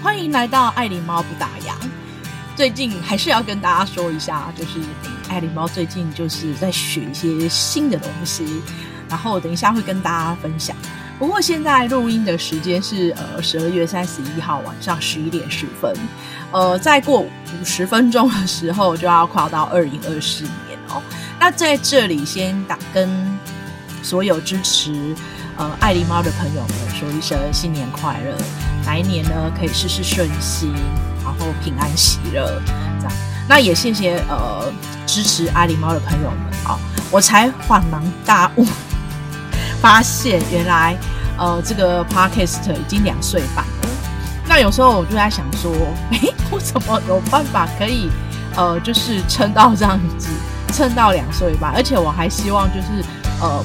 欢迎来到爱琳猫不打烊。最近还是要跟大家说一下，就是爱琳猫最近就是在学一些新的东西，然后等一下会跟大家分享。不过现在录音的时间是呃十二月三十一号晚上十一点十分，呃，再过五十分钟的时候就要跨到二零二四年哦。那在这里先打跟所有支持呃爱琳猫的朋友们说一声新年快乐。来年呢，可以事事顺心，然后平安喜乐，这样。那也谢谢呃支持爱琳猫的朋友们啊、哦，我才恍然大悟，发现原来呃这个 podcast 已经两岁半了。那有时候我就在想说，诶，我怎么有办法可以呃就是撑到这样子，撑到两岁半？而且我还希望就是呃。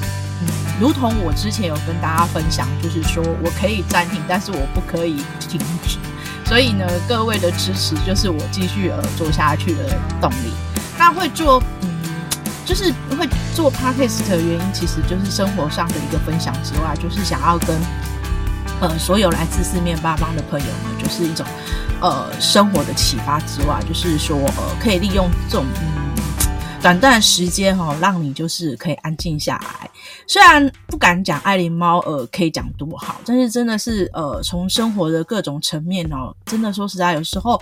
如同我之前有跟大家分享，就是说我可以暂停，但是我不可以停止。所以呢，各位的支持就是我继续呃做下去的动力。那会做嗯，就是会做 podcast 的原因，其实就是生活上的一个分享之外，就是想要跟呃所有来自四面八方的朋友们，就是一种呃生活的启发之外，就是说呃可以利用这种。短暂时间哈，让你就是可以安静下来。虽然不敢讲爱琳猫呃可以讲多好，但是真的是呃从生活的各种层面哦，真的说实在，有时候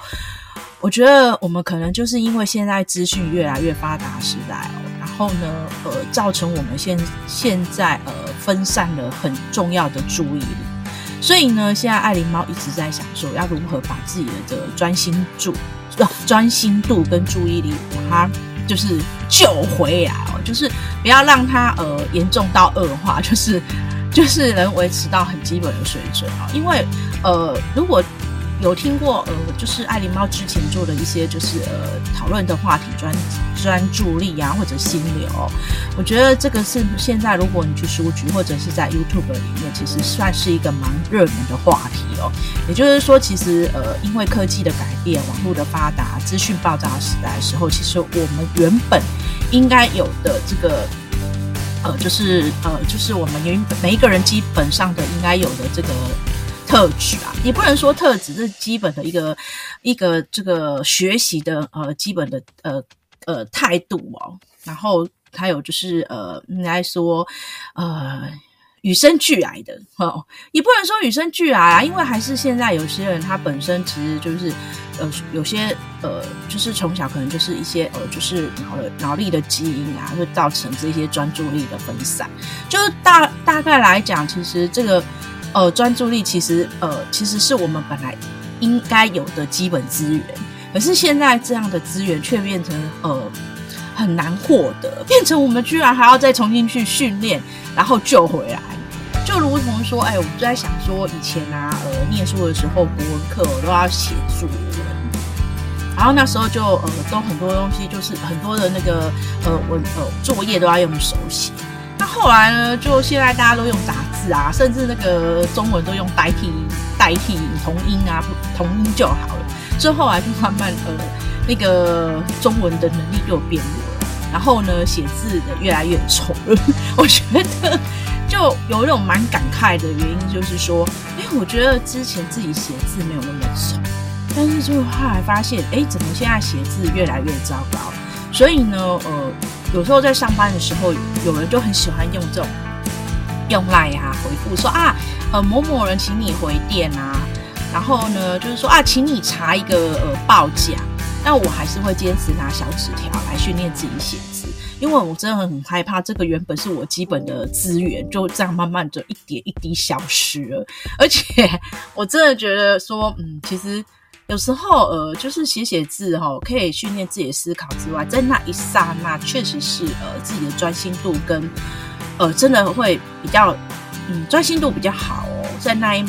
我觉得我们可能就是因为现在资讯越来越发达时代哦，然后呢呃造成我们现现在呃分散了很重要的注意力，所以呢现在爱琳猫一直在想说要如何把自己的这个专心注不专心度跟注意力把它。就是救回来哦，就是不要让它呃严重到恶化，就是就是能维持到很基本的水准哦。因为呃，如果有听过呃，就是爱琳猫之前做的一些就是呃讨论的话题专专注力啊，或者心流，我觉得这个是现在如果你去书局或者是在 YouTube 里面，其实算是一个蛮热门的话题哦。也就是说，其实呃，因为科技的改变，网络的发达，资讯爆炸时代的时候，其实我们原本应该有的这个呃，就是呃，就是我们原每一个人基本上的应该有的这个。特质啊，也不能说特质，这是基本的一个一个这个学习的呃基本的呃呃态度哦。然后还有就是呃应该说呃与生俱来的哦，也不能说与生俱来啊，因为还是现在有些人他本身其实就是呃有些呃就是从小可能就是一些呃就是脑的脑力的基因啊，会造成这些专注力的分散。就是大大概来讲，其实这个。呃，专注力其实呃，其实是我们本来应该有的基本资源，可是现在这样的资源却变成呃很难获得，变成我们居然还要再重新去训练，然后救回来。就如同说，哎，我们就在想说，以前啊，呃，念书的时候，国文课我都要写作文，然后那时候就呃，都很多东西，就是很多的那个呃文呃作业都要用手写。后来呢，就现在大家都用打字啊，甚至那个中文都用代替代替同音啊，同音就好了。所以后来就慢慢呃，那个中文的能力就变弱了，然后呢，写字的越来越丑了。我觉得就有一种蛮感慨的原因，就是说，哎，我觉得之前自己写字没有那么丑，但是就后来发现，哎，怎么现在写字越来越糟糕？所以呢，呃。有时候在上班的时候，有人就很喜欢用这种用 LINE 啊回复说啊，呃某某人请你回电啊，然后呢就是说啊，请你查一个呃报价。但我还是会坚持拿小纸条来训练自己写字，因为我真的很害怕这个原本是我基本的资源就这样慢慢的一点一滴消失了。而且我真的觉得说，嗯，其实。有时候，呃，就是写写字哈，可以训练自己的思考之外，在那一刹那，确实是呃自己的专心度跟呃真的会比较嗯专心度比较好哦，在那一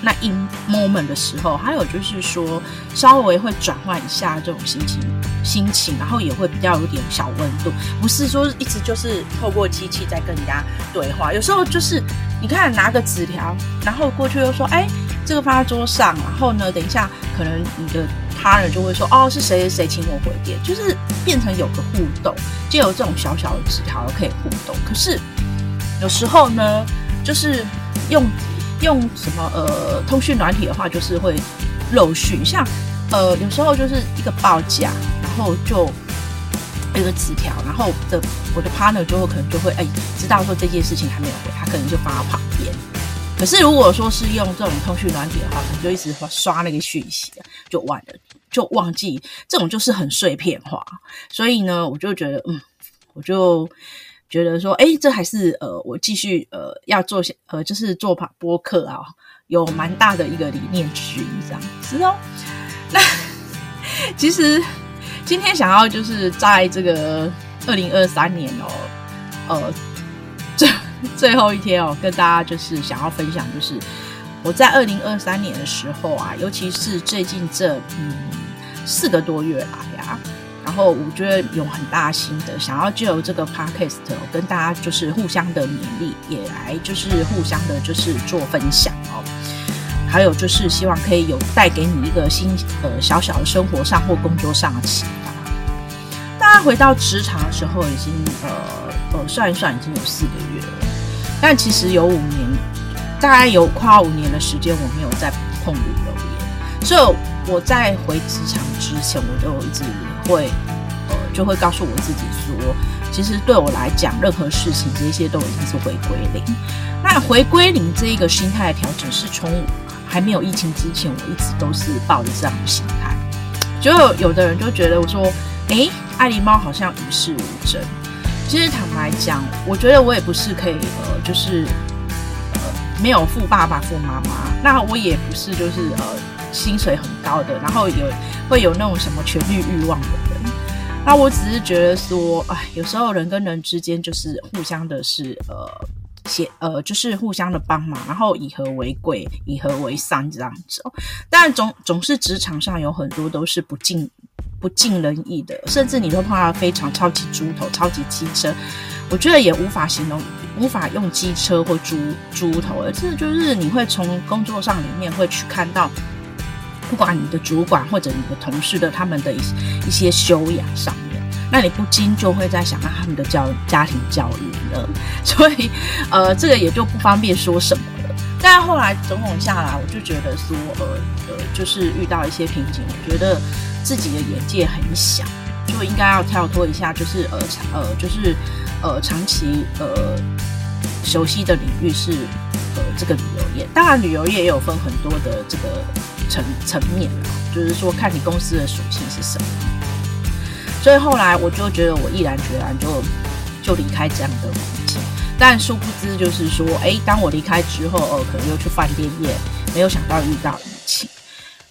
那一 moment 的时候，还有就是说稍微会转换一下这种心情心情，然后也会比较有点小温度，不是说一直就是透过机器在跟人家对话，有时候就是你看拿个纸条，然后过去又说哎。这个放在桌上，然后呢，等一下，可能你的他人就会说，哦，是谁谁谁请我回电，就是变成有个互动，就有这种小小的纸条可以互动。可是有时候呢，就是用用什么呃通讯软体的话，就是会漏讯，像呃有时候就是一个报价，然后就一个纸条，然后的我的 partner 就会可能就会哎知道说这件事情还没有回，他可能就放到旁边。可是如果说是用这种通讯软体的话，可能就一直刷那个讯息，就忘了，就忘记，这种就是很碎片化。所以呢，我就觉得，嗯，我就觉得说，哎，这还是呃，我继续呃要做些呃，就是做播客啊，有蛮大的一个理念之一，这样子哦。那其实今天想要就是在这个二零二三年哦，呃，最后一天哦，跟大家就是想要分享，就是我在二零二三年的时候啊，尤其是最近这嗯四个多月来呀，然后我觉得有很大心得，想要借由这个 podcast 跟大家就是互相的勉励，也来就是互相的就是做分享哦，还有就是希望可以有带给你一个新呃小小的生活上或工作上的启发。大家回到职场的时候，已经呃呃算一算，已经有四个月了。但其实有五年，大概有快五年的时间，我没有再碰旅游业，所以我在回职场之前，我都一直会，呃，就会告诉我自己说，其实对我来讲，任何事情这些都已经是回归零。那回归零这一个心态的调整，是从还没有疫情之前，我一直都是抱着这样的心态。就有的人就觉得我说，哎，爱狸猫好像与世无争。其实坦白讲，我觉得我也不是可以呃，就是呃没有富爸爸富妈妈，那我也不是就是呃薪水很高的，然后有会有那种什么权力欲望的人。那我只是觉得说，哎，有时候人跟人之间就是互相的是呃协呃，就是互相的帮忙，然后以和为贵，以和为善这样子。但总总是职场上有很多都是不尽。不尽人意的，甚至你都碰到非常超级猪头、超级机车，我觉得也无法形容，无法用机车或猪猪头，而是就是你会从工作上里面会去看到，不管你的主管或者你的同事的他们的一一些修养上面，那你不禁就会在想到他们的教家庭教育了，所以呃，这个也就不方便说什么了。但后来种种下来，我就觉得说，呃，就是遇到一些瓶颈，我觉得。自己的眼界很小，就应该要跳脱一下，就是呃呃，就是呃长期呃熟悉的领域是呃这个旅游业。当然，旅游业也有分很多的这个层层面，就是说看你公司的属性是什么。所以后来我就觉得我毅然决然就就离开这样的环境。但殊不知，就是说，哎，当我离开之后，呃，可能又去饭店业，没有想到遇到疫情。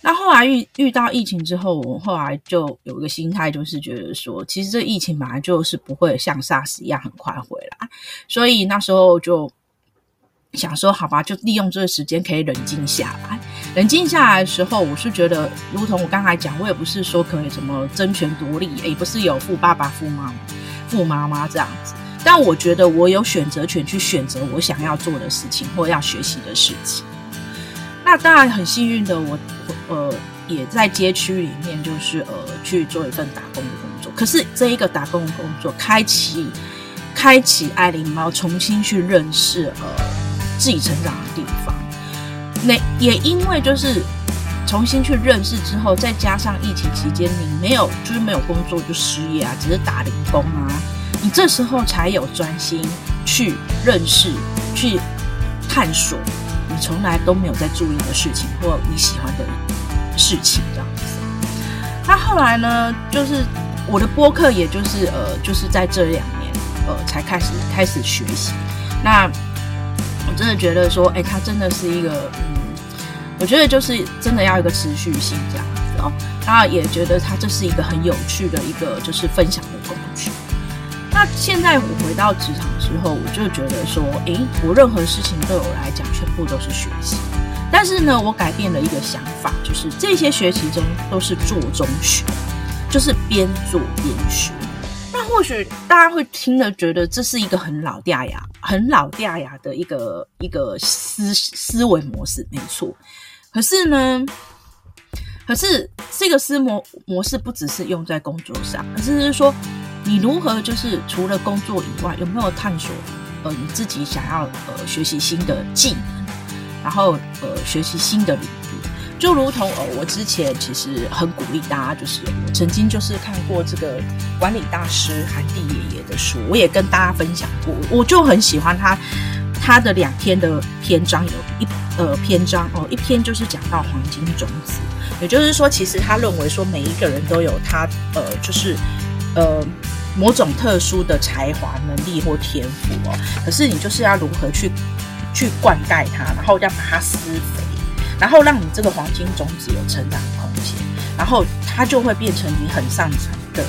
那后来遇遇到疫情之后，我后来就有一个心态，就是觉得说，其实这疫情本来就是不会像 SARS 一样很快回来，所以那时候就想说，好吧，就利用这个时间可以冷静下来。冷静下来的时候，我是觉得，如同我刚才讲，我也不是说可以什么争权夺利，也不是有富爸爸、富妈妈、富妈妈这样子，但我觉得我有选择权去选择我想要做的事情或要学习的事情。那当然很幸运的我，我呃也在街区里面，就是呃去做一份打工的工作。可是这一个打工的工作，开启开启爱灵猫重新去认识呃自己成长的地方。那也因为就是重新去认识之后，再加上疫情期间你没有就是没有工作就失业啊，只是打零工啊，你这时候才有专心去认识、去探索。从来都没有在注意的事情，或你喜欢的事情，这样子。那后来呢？就是我的播客，也就是呃，就是在这两年，呃，才开始开始学习。那我真的觉得说，哎、欸，它真的是一个，嗯，我觉得就是真的要一个持续性这样子哦。那也觉得它这是一个很有趣的一个，就是分享的工具。那现在我回到职场之后，我就觉得说，诶，我任何事情对我来讲，全部都是学习。但是呢，我改变了一个想法，就是这些学习中都是做中学，就是边做边学。那或许大家会听的觉得这是一个很老掉牙、很老掉牙的一个一个思思维模式，没错。可是呢，可是这个思模模式不只是用在工作上，而是说。你如何就是除了工作以外，有没有探索呃你自己想要呃学习新的技能，然后呃学习新的领域？就如同呃，我之前其实很鼓励大家，就是我曾经就是看过这个管理大师韩帝爷爷的书，我也跟大家分享过，我就很喜欢他他的两篇的篇章，有一呃篇章哦，一篇就是讲到黄金种子，也就是说，其实他认为说每一个人都有他呃，就是呃某种特殊的才华、能力或天赋哦，可是你就是要如何去去灌溉它，然后要把它施肥。然后让你这个黄金种子有成长空间，然后它就会变成你很擅长的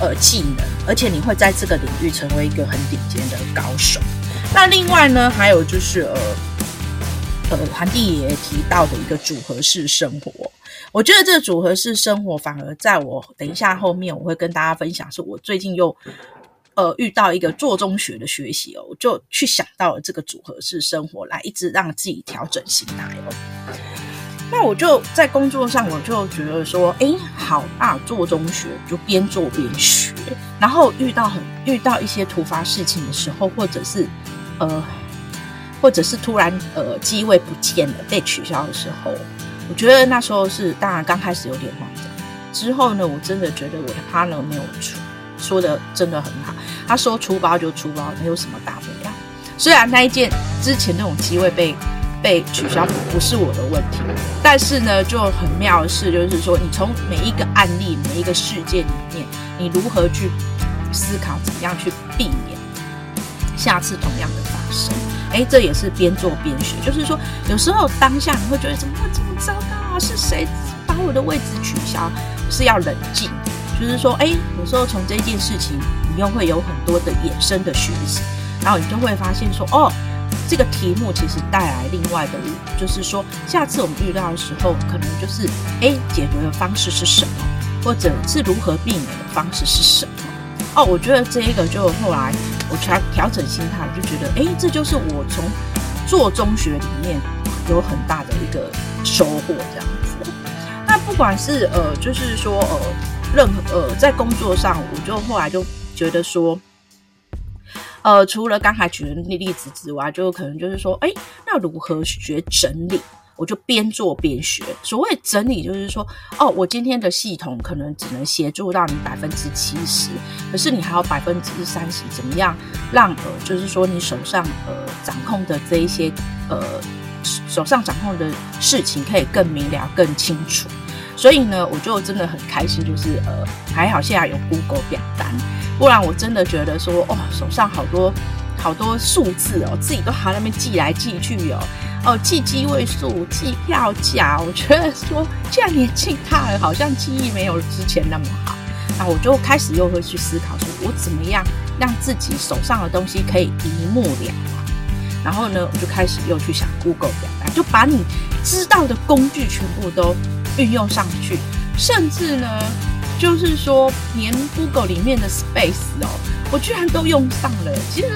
呃技能，而且你会在这个领域成为一个很顶尖的高手。那另外呢，还有就是呃呃，韩帝爷爷提到的一个组合式生活，我觉得这个组合式生活反而在我等一下后面我会跟大家分享，是我最近又。呃，遇到一个做中学的学习哦，我就去想到了这个组合式生活，来一直让自己调整心态哦。那我就在工作上，我就觉得说，哎，好啊，做中学就边做边学，然后遇到很遇到一些突发事情的时候，或者是呃，或者是突然呃机位不见了被取消的时候，我觉得那时候是当然刚开始有点慌张，之后呢，我真的觉得我的 partner 没有出。说的真的很好，他说出包就出包，没有什么大不了。虽然那一件之前那种机会被被取消不是我的问题，但是呢，就很妙的是，就是说你从每一个案例、每一个事件里面，你如何去思考，怎么样去避免下次同样的发生？哎，这也是边做边学。就是说，有时候当下你会觉得怎么会这么糟糕啊？是谁把我的位置取消？是要冷静。就是说，哎，有时候从这件事情，你又会有很多的衍生的学习，然后你就会发现说，哦，这个题目其实带来另外的，就是说，下次我们遇到的时候，可能就是，哎，解决的方式是什么，或者是如何避免的方式是什么？哦，我觉得这一个就后来调调整心态，我就觉得，哎，这就是我从做中学里面有很大的一个收获，这样子。那不管是呃，就是说呃。任何呃，在工作上，我就后来就觉得说，呃，除了刚才举的例子之外，就可能就是说，哎，那如何学整理？我就边做边学。所谓整理，就是说，哦，我今天的系统可能只能协助到你百分之七十，可是你还有百分之三十，怎么样让呃，就是说你手上呃掌控的这一些呃手上掌控的事情可以更明了、更清楚。所以呢，我就真的很开心，就是呃，还好现在有 Google 表单，不然我真的觉得说，哦，手上好多好多数字哦，自己都还在那边记来记去哦，哦，记机位数，记票价，我觉得说，现在年纪大了，好像记忆没有之前那么好。那我就开始又会去思考，说我怎么样让自己手上的东西可以一目了然。然后呢，我就开始又去想 Google 表单，就把你知道的工具全部都。运用上去，甚至呢，就是说，连 Google 里面的 Space 哦，我居然都用上了。其实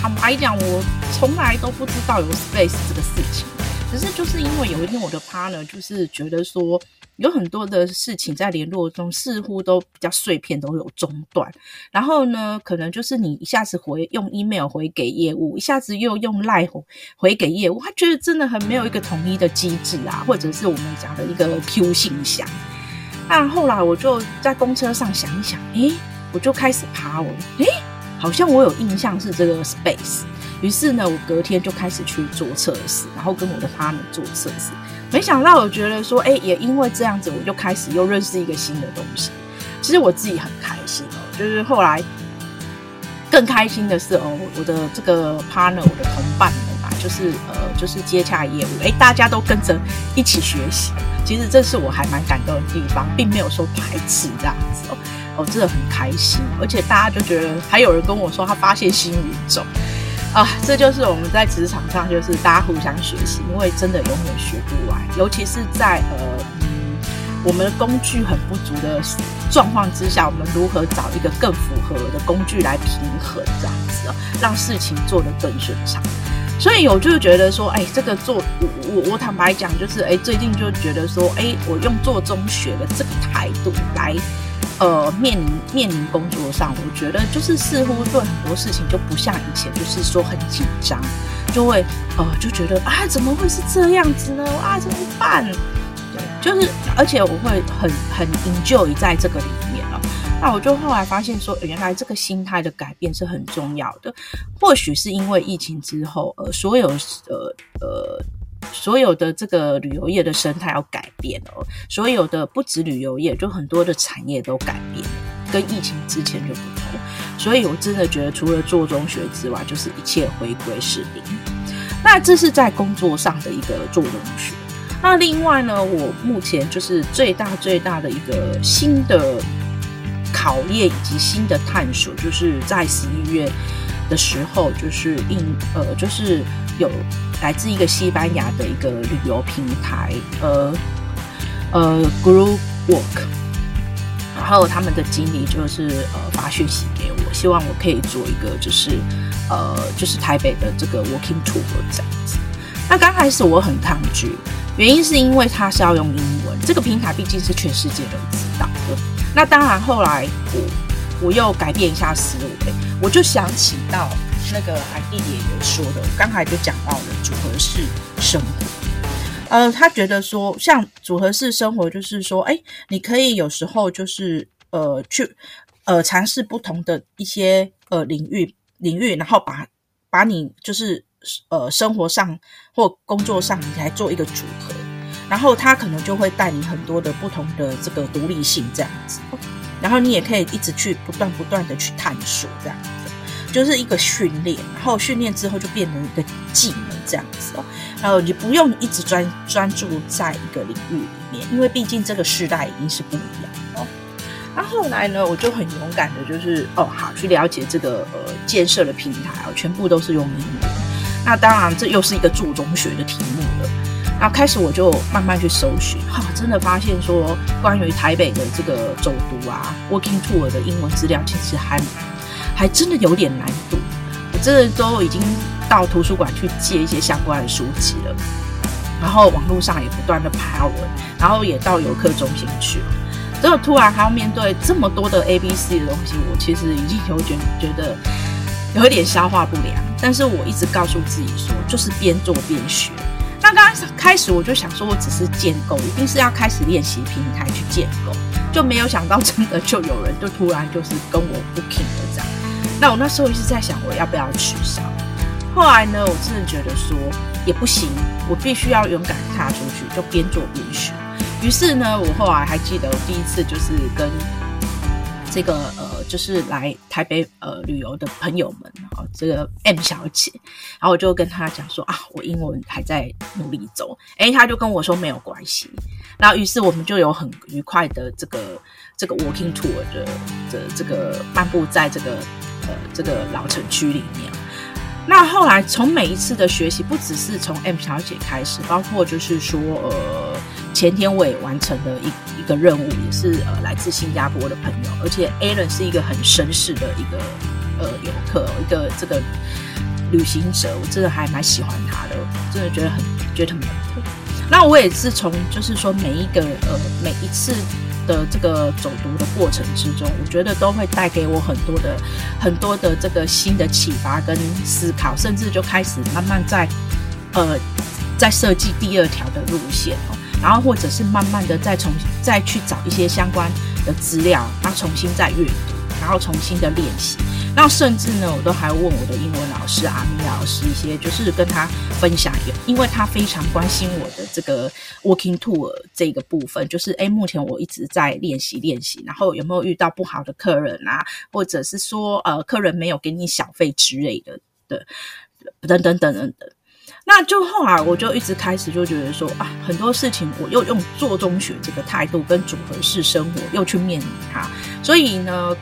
坦白讲，我从来都不知道有 Space 这个事情，只是就是因为有一天我的 partner 就是觉得说。有很多的事情在联络中似乎都比较碎片，都有中断。然后呢，可能就是你一下子回用 email 回给业务，一下子又用 line 回给业务，他觉得真的很没有一个统一的机制啊，或者是我们讲的一个 Q 信箱。那后来我就在公车上想一想，诶，我就开始爬文，诶，好像我有印象是这个 space。于是呢，我隔天就开始去做测试，然后跟我的 partner 做测试。没想到，我觉得说，哎，也因为这样子，我就开始又认识一个新的东西。其实我自己很开心哦，就是后来更开心的是哦，我的这个 partner，我的同伴们吧，就是呃，就是接洽业务，哎，大家都跟着一起学习。其实这是我还蛮感动的地方，并没有说排斥这样子哦，哦，真的很开心。而且大家就觉得，还有人跟我说他发现新宇宙。啊，这就是我们在职场上，就是大家互相学习，因为真的永远学不完，尤其是在呃，嗯，我们的工具很不足的状况之下，我们如何找一个更符合的工具来平衡这样子，让事情做得更顺畅。所以我就觉得说，哎，这个做我我我坦白讲，就是哎，最近就觉得说，哎，我用做中学的这个态度来。呃，面临面临工作上，我觉得就是似乎对很多事情就不像以前，就是说很紧张，就会呃就觉得啊，怎么会是这样子呢？啊，怎么办？对就是而且我会很很 enjoy 在这个里面了。那我就后来发现说，原来这个心态的改变是很重要的。或许是因为疫情之后，呃，所有呃呃所有的这个旅游业的生态要改变哦，所有的不止旅游业，就很多的产业都改变，跟疫情之前就不同。所以我真的觉得，除了做中学之外，就是一切回归市民。那这是在工作上的一个做中学。那另外呢，我目前就是最大最大的一个新的。考验以及新的探索，就是在十一月的时候，就是应呃，就是有来自一个西班牙的一个旅游平台，呃呃，Group Work，然后他们的经理就是呃发讯息给我，希望我可以做一个就是呃就是台北的这个 Walking Tour 这样子。那刚开始我很抗拒，原因是因为它是要用英文，这个平台毕竟是全世界都知道的。那当然，后来我我又改变一下思维，我就想起到那个海蒂也有说的，刚才就讲到了组合式生活。呃，他觉得说，像组合式生活，就是说，哎，你可以有时候就是呃去呃尝试不同的一些呃领域领域，然后把把你就是呃生活上或工作上，你来做一个组合。然后他可能就会带你很多的不同的这个独立性这样子，然后你也可以一直去不断不断的去探索这样，就是一个训练，然后训练之后就变成一个技能这样子哦，然后你不用一直专专注在一个领域里面，因为毕竟这个时代已经是不一样哦。那后来呢，我就很勇敢的，就是哦好去了解这个呃建设的平台哦，全部都是用英文。那当然这又是一个做中学的题目了。那开始我就慢慢去搜寻，哈，真的发现说关于台北的这个走读啊，walking tour 的英文资料其实还还真的有点难度。我真的都已经到图书馆去借一些相关的书籍了，然后网络上也不断的爬文，然后也到游客中心去了。之后突然还要面对这么多的 A B C 的东西，我其实已经有点觉得有一点消化不良。但是我一直告诉自己说，就是边做边学。那刚开始我就想说，我只是建构，一定是要开始练习平台去建构，就没有想到真的就有人就突然就是跟我 booking 了这样。那我那时候一直在想，我要不要取消？后来呢，我真的觉得说也不行，我必须要勇敢踏出去，就边做边学。于是呢，我后来还记得我第一次就是跟这个呃。就是来台北呃旅游的朋友们啊，这个 M 小姐，然后我就跟她讲说啊，我英文还在努力走，诶，她就跟我说没有关系，然后于是我们就有很愉快的这个这个 walking tour 的的这个漫步在这个呃这个老城区里面。那后来从每一次的学习，不只是从 M 小姐开始，包括就是说呃。前天我也完成了一一个任务，也是呃来自新加坡的朋友，而且 Alan 是一个很绅士的一个呃游客，一个这个旅行者，我真的还蛮喜欢他的，真的觉得很觉得很特。那我也是从就是说每一个呃每一次的这个走读的过程之中，我觉得都会带给我很多的很多的这个新的启发跟思考，甚至就开始慢慢在呃在设计第二条的路线哦。然后或者是慢慢的再重新再去找一些相关的资料，然后重新再阅读，然后重新的练习。那甚至呢，我都还问我的英文老师阿米老师一些，就是跟他分享，因为他非常关心我的这个 walking tour 这个部分，就是诶，目前我一直在练习练习，然后有没有遇到不好的客人啊，或者是说呃客人没有给你小费之类的的，等等等等等。那就后来我就一直开始就觉得说啊，很多事情我又用做中学这个态度跟组合式生活又去面临它，所以呢，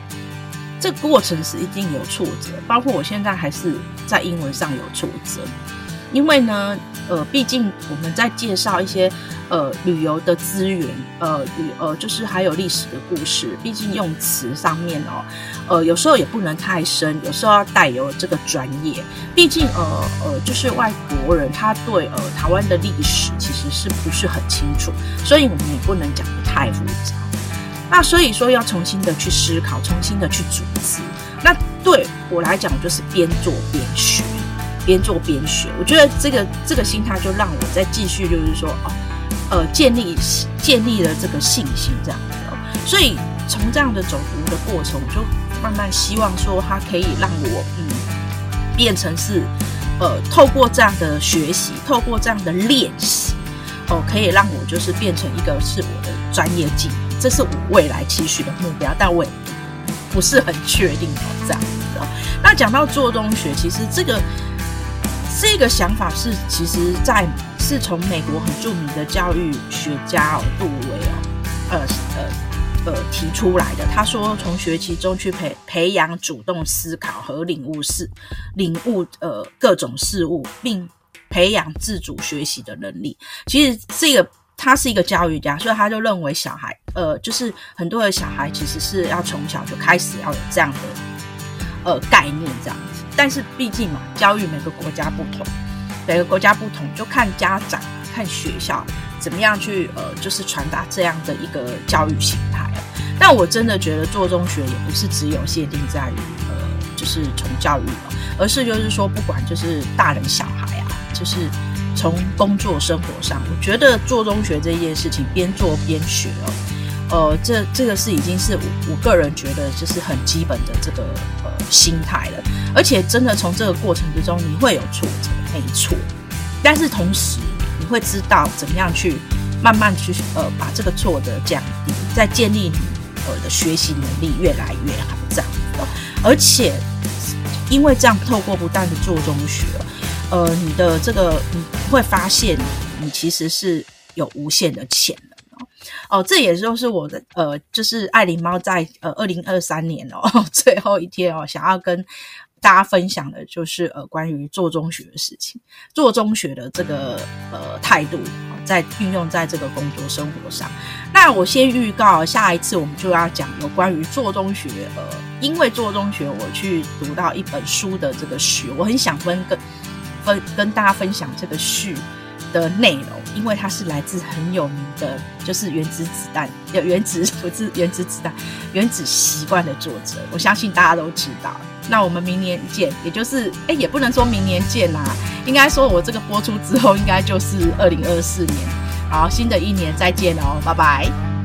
这个过程是一定有挫折，包括我现在还是在英文上有挫折。因为呢，呃，毕竟我们在介绍一些呃旅游的资源，呃旅呃就是还有历史的故事，毕竟用词上面哦，呃有时候也不能太深，有时候要带有这个专业。毕竟呃呃就是外国人他对呃台湾的历史其实是不是很清楚，所以我们也不能讲得太复杂。那所以说要重新的去思考，重新的去组织。那对我来讲就是边做边学。边做边学，我觉得这个这个心态就让我再继续，就是说哦，呃，建立建立了这个信心，这样子哦。所以从这样的走读的过程，我就慢慢希望说，它可以让我嗯变成是呃透过这样的学习，透过这样的练习哦，可以让我就是变成一个是我的专业技能，这是我未来期许的目标，但我也不是很确定哦，这样子哦。那讲到做中学，其实这个。这个想法是，其实在是从美国很著名的教育学家哦，杜维哦，呃呃呃提出来的。他说，从学习中去培培养主动思考和领悟事，领悟呃各种事物，并培养自主学习的能力。其实这个他是一个教育家，所以他就认为小孩呃，就是很多的小孩其实是要从小就开始要有这样的呃概念，这样子。但是毕竟嘛，教育每个国家不同，每个国家不同，就看家长、看学校怎么样去呃，就是传达这样的一个教育形态。但我真的觉得做中学也不是只有限定在于呃，就是从教育，而是就是说，不管就是大人小孩啊，就是从工作生活上，我觉得做中学这件事情边做边学哦。呃，这这个是已经是我我个人觉得就是很基本的这个呃心态了，而且真的从这个过程之中你会有挫折，没错，但是同时你会知道怎么样去慢慢去呃把这个挫折降低，再建立你呃的学习能力越来越好这样子，而且因为这样透过不断的做中学，呃，你的这个你会发现你其实是有无限的潜能。哦，这也就是我的呃，就是爱灵猫在呃二零二三年哦 最后一天哦，想要跟大家分享的就是呃关于做中学的事情，做中学的这个呃态度，在运用在这个工作生活上。那我先预告，下一次我们就要讲有关于做中学，呃，因为做中学我去读到一本书的这个学，我很想分跟分跟大家分享这个序的内容，因为它是来自很有名的，就是原子子弹，有原子不是原子子弹，原子习惯的作者，我相信大家都知道。那我们明年见，也就是哎，也不能说明年见啦，应该说我这个播出之后，应该就是二零二四年。好，新的一年再见哦，拜拜。